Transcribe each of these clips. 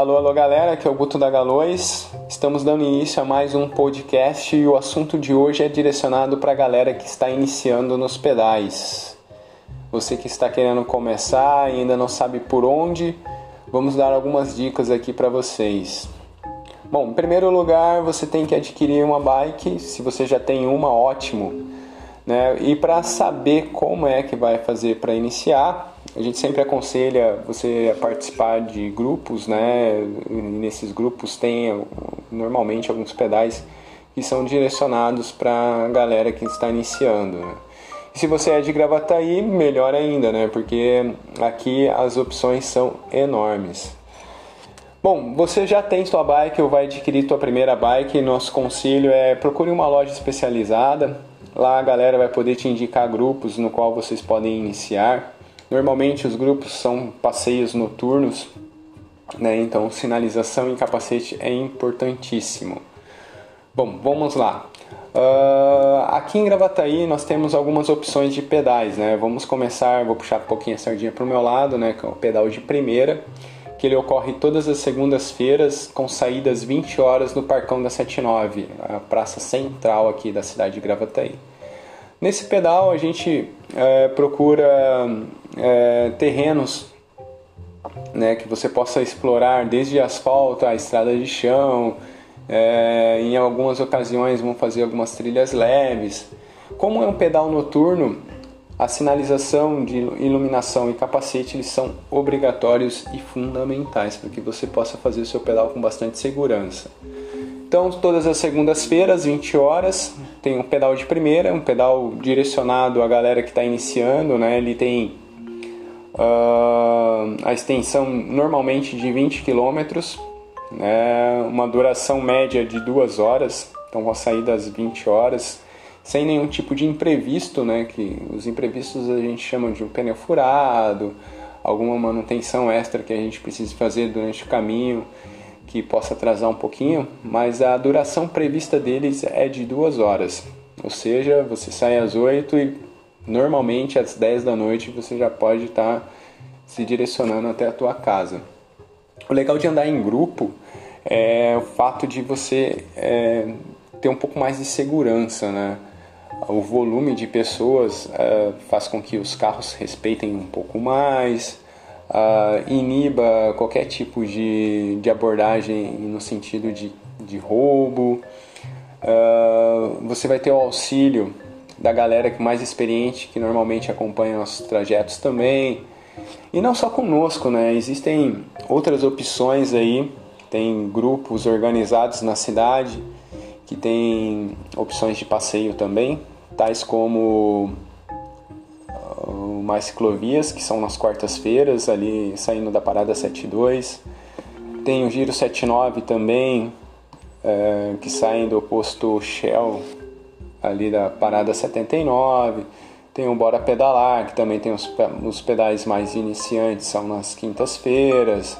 Alô, alô galera, aqui é o Guto da Galões. Estamos dando início a mais um podcast e o assunto de hoje é direcionado para a galera que está iniciando nos pedais. Você que está querendo começar e ainda não sabe por onde, vamos dar algumas dicas aqui para vocês. Bom, em primeiro lugar, você tem que adquirir uma bike. Se você já tem uma, ótimo. Né? E para saber como é que vai fazer para iniciar, a gente sempre aconselha você a participar de grupos, né? E nesses grupos tem normalmente alguns pedais que são direcionados para a galera que está iniciando. Né? E se você é de Gravataí, melhor ainda, né? Porque aqui as opções são enormes. Bom, você já tem sua bike ou vai adquirir sua primeira bike, nosso conselho é procure uma loja especializada. Lá a galera vai poder te indicar grupos no qual vocês podem iniciar. Normalmente os grupos são passeios noturnos, né? Então sinalização e capacete é importantíssimo. Bom, vamos lá. Uh, aqui em Gravataí nós temos algumas opções de pedais, né? Vamos começar, vou puxar um pouquinho a sardinha para o meu lado, né? Que é o pedal de primeira, que ele ocorre todas as segundas-feiras com saídas 20 horas no Parcão da 79, a praça central aqui da cidade de Gravataí. Nesse pedal a gente é, procura é, terrenos né, que você possa explorar desde asfalto a estrada de chão. É, em algumas ocasiões vão fazer algumas trilhas leves. Como é um pedal noturno, a sinalização de iluminação e capacete eles são obrigatórios e fundamentais para que você possa fazer o seu pedal com bastante segurança. Então, todas as segundas-feiras, 20 horas, tem um pedal de primeira, um pedal direcionado à galera que está iniciando, né? Ele tem uh, a extensão normalmente de 20 km, né? uma duração média de duas horas, então vou sair das 20 horas, sem nenhum tipo de imprevisto, né? Que os imprevistos a gente chama de um pneu furado, alguma manutenção extra que a gente precisa fazer durante o caminho que possa atrasar um pouquinho, mas a duração prevista deles é de duas horas. Ou seja, você sai às 8 e normalmente às 10 da noite você já pode estar tá se direcionando até a tua casa. O legal de andar em grupo é o fato de você é, ter um pouco mais de segurança, né? O volume de pessoas é, faz com que os carros respeitem um pouco mais, uh, iniba qualquer tipo de, de abordagem no sentido de, de roubo. Uh, você vai ter o auxílio da galera mais experiente, que normalmente acompanha nossos trajetos também. E não só conosco, né? Existem outras opções aí, tem grupos organizados na cidade que tem opções de passeio também, tais como mais ciclovias, que são nas quartas-feiras, ali saindo da parada 72. Tem o Giro 79 também, é, que saem do posto Shell, ali da parada 79. Tem o Bora Pedalar, que também tem os, os pedais mais iniciantes, são nas quintas-feiras.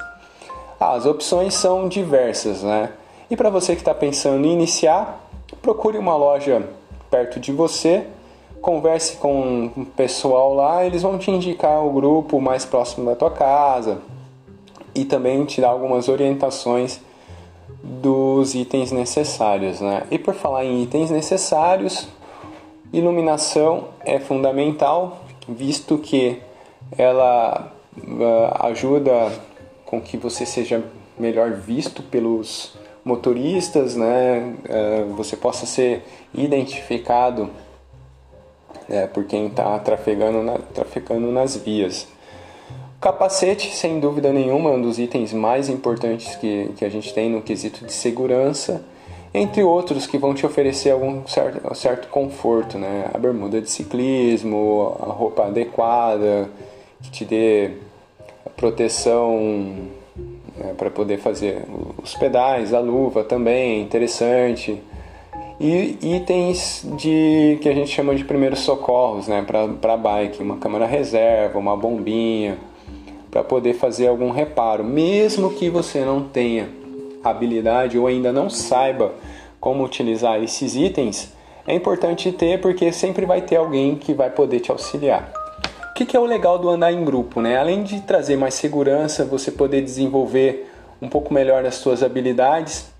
Ah, as opções são diversas, né? E para você que está pensando em iniciar, procure uma loja perto de você converse com o pessoal lá, eles vão te indicar o grupo mais próximo da tua casa e também te dar algumas orientações dos itens necessários, né? E por falar em itens necessários, iluminação é fundamental, visto que ela uh, ajuda com que você seja melhor visto pelos motoristas, né? Uh, você possa ser identificado é, por quem está trafegando, na, trafegando nas vias. Capacete, sem dúvida nenhuma, é um dos itens mais importantes que, que a gente tem no quesito de segurança, entre outros que vão te oferecer algum certo, certo conforto, né? A bermuda de ciclismo, a roupa adequada, que te dê proteção né, para poder fazer os pedais, a luva também, é interessante e itens de que a gente chama de primeiros socorros, né, para bike, uma câmera reserva, uma bombinha, para poder fazer algum reparo, mesmo que você não tenha habilidade ou ainda não saiba como utilizar esses itens, é importante ter porque sempre vai ter alguém que vai poder te auxiliar. O que, que é o legal do andar em grupo, né? Além de trazer mais segurança, você poder desenvolver um pouco melhor das suas habilidades,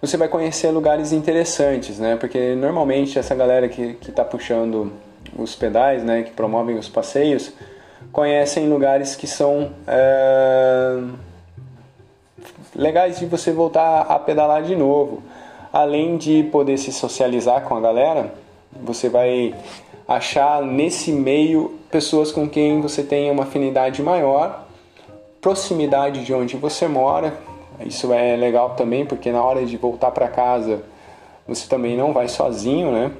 você vai conhecer lugares interessantes, né? Porque normalmente essa galera que está puxando os pedais, né, que promovem os passeios, conhecem lugares que são é, legais de você voltar a pedalar de novo. Além de poder se socializar com a galera, você vai achar nesse meio pessoas com quem você tem uma afinidade maior, proximidade de onde você mora. Isso é legal também, porque na hora de voltar para casa você também não vai sozinho, né?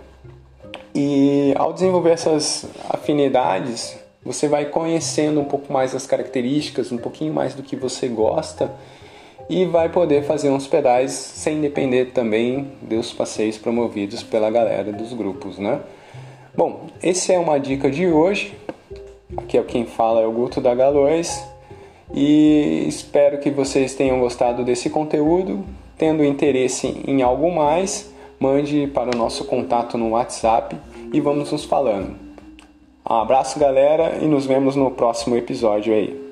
E ao desenvolver essas afinidades, você vai conhecendo um pouco mais as características, um pouquinho mais do que você gosta e vai poder fazer uns pedais sem depender também dos passeios promovidos pela galera dos grupos, né? Bom, essa é uma dica de hoje. Aqui é quem fala é o Guto da Galões e espero que vocês tenham gostado desse conteúdo. Tendo interesse em algo mais, mande para o nosso contato no WhatsApp e vamos nos falando. Um abraço, galera, e nos vemos no próximo episódio aí.